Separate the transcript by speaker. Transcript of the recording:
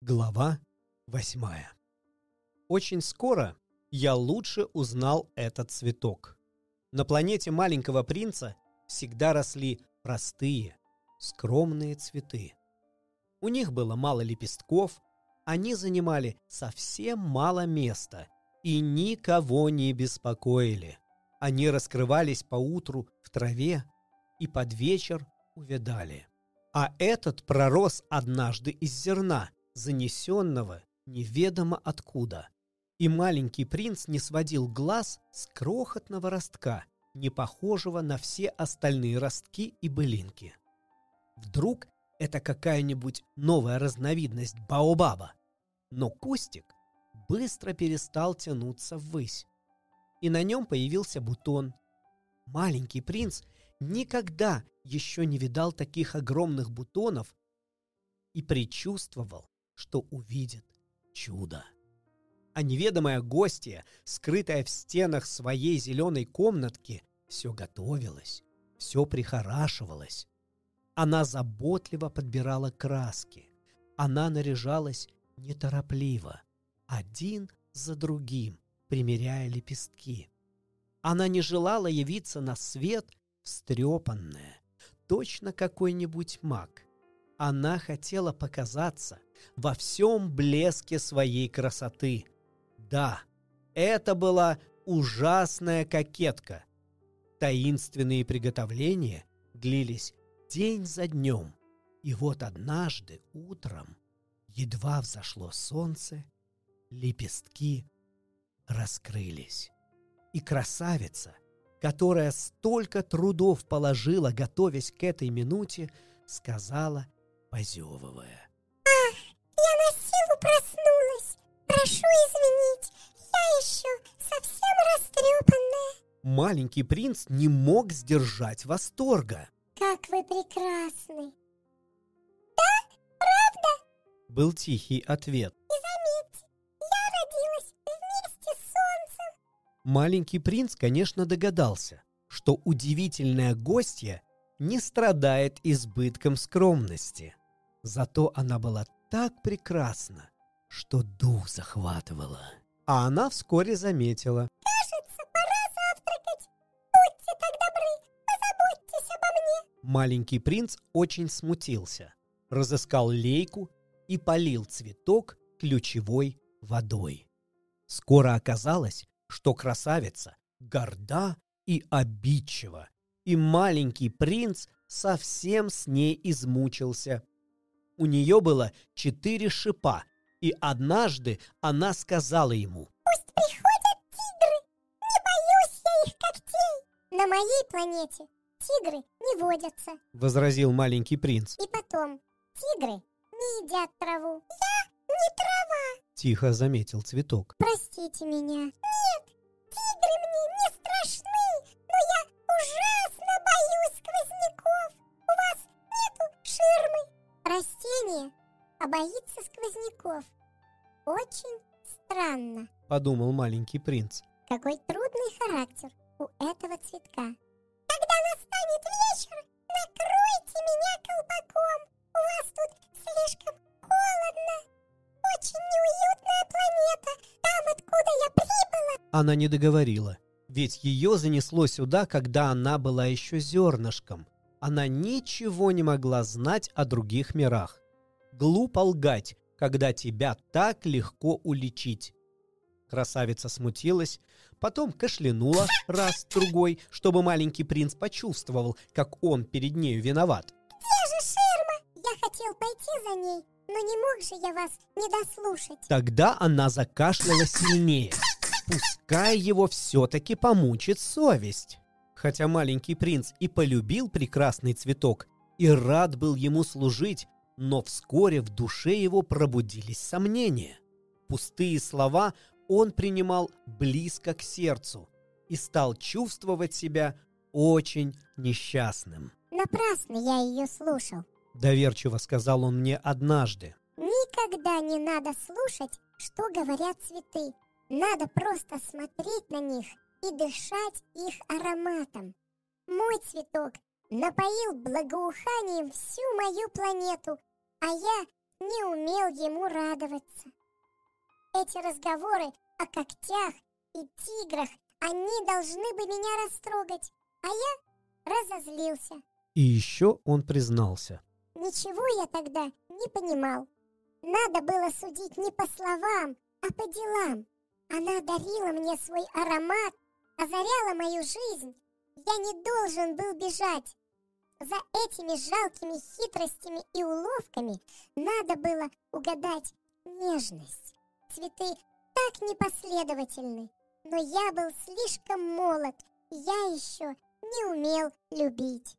Speaker 1: Глава восьмая Очень скоро я лучше узнал этот цветок. На планете маленького принца всегда росли простые, скромные цветы. У них было мало лепестков, они занимали совсем мало места и никого не беспокоили. Они раскрывались по утру в траве и под вечер увядали. А этот пророс однажды из зерна, занесенного неведомо откуда. И маленький принц не сводил глаз с крохотного ростка, не похожего на все остальные ростки и былинки. Вдруг это какая-нибудь новая разновидность баобаба. Но кустик быстро перестал тянуться ввысь. И на нем появился бутон. Маленький принц никогда еще не видал таких огромных бутонов и предчувствовал, что увидит чудо. А неведомая гостья, скрытая в стенах своей зеленой комнатки, все готовилась, все прихорашивалась. Она заботливо подбирала краски. Она наряжалась неторопливо, один за другим, примеряя лепестки. Она не желала явиться на свет встрепанная, точно какой-нибудь маг. Она хотела показаться во всем блеске своей красоты. Да, это была ужасная кокетка. Таинственные приготовления длились день за днем. И вот однажды утром, едва взошло солнце, лепестки раскрылись. И красавица, которая столько трудов положила, готовясь к этой минуте, сказала, позевывая.
Speaker 2: «Ах, я на силу проснулась! Прошу извинить, я еще совсем растрепанная!»
Speaker 1: Маленький принц не мог сдержать восторга.
Speaker 2: «Как вы прекрасны!» «Да, правда?»
Speaker 1: Был тихий ответ.
Speaker 2: «И заметьте, я родилась вместе с солнцем!»
Speaker 1: Маленький принц, конечно, догадался, что удивительная гостья не страдает избытком скромности. Зато она была так прекрасна, что дух захватывала. А она вскоре заметила.
Speaker 2: «Кажется, пора завтракать! Будьте так добры, позаботьтесь обо мне!»
Speaker 1: Маленький принц очень смутился, разыскал лейку и полил цветок ключевой водой. Скоро оказалось, что красавица горда и обидчива, и маленький принц совсем с ней измучился. У нее было четыре шипа, и однажды она сказала ему,
Speaker 2: «Пусть приходят тигры! Не боюсь я их когтей! На моей планете тигры не водятся.
Speaker 1: — возразил маленький принц.
Speaker 2: И потом, тигры не едят траву. Я не трава.
Speaker 1: Тихо заметил цветок.
Speaker 2: Простите меня. Боится сквозняков. Очень странно.
Speaker 1: Подумал маленький принц.
Speaker 2: Какой трудный характер у этого цветка. Когда настанет вечер, накройте меня колпаком. У вас тут слишком холодно. Очень неуютная планета. Там, откуда я прибыла.
Speaker 1: Она не договорила. Ведь ее занесло сюда, когда она была еще зернышком. Она ничего не могла знать о других мирах. Глупо лгать, когда тебя так легко уличить. Красавица смутилась, потом кашлянула раз-другой, чтобы маленький принц почувствовал, как он перед нею виноват.
Speaker 2: Где же ширма? Я хотел пойти за ней, но не мог же я вас не дослушать.
Speaker 1: Тогда она закашляла сильнее. Пускай его все-таки помучит совесть. Хотя маленький принц и полюбил прекрасный цветок, и рад был ему служить, но вскоре в душе его пробудились сомнения. Пустые слова он принимал близко к сердцу и стал чувствовать себя очень несчастным.
Speaker 2: Напрасно я ее слушал.
Speaker 1: Доверчиво сказал он мне однажды.
Speaker 2: Никогда не надо слушать, что говорят цветы. Надо просто смотреть на них и дышать их ароматом. Мой цветок напоил благоуханием всю мою планету, а я не умел ему радоваться. Эти разговоры о когтях и тиграх, они должны бы меня растрогать, а я разозлился.
Speaker 1: И еще он признался.
Speaker 2: Ничего я тогда не понимал. Надо было судить не по словам, а по делам. Она дарила мне свой аромат, озаряла мою жизнь. Я не должен был бежать. За этими жалкими хитростями и уловками надо было угадать нежность. Цветы так непоследовательны, но я был слишком молод, я еще не умел любить.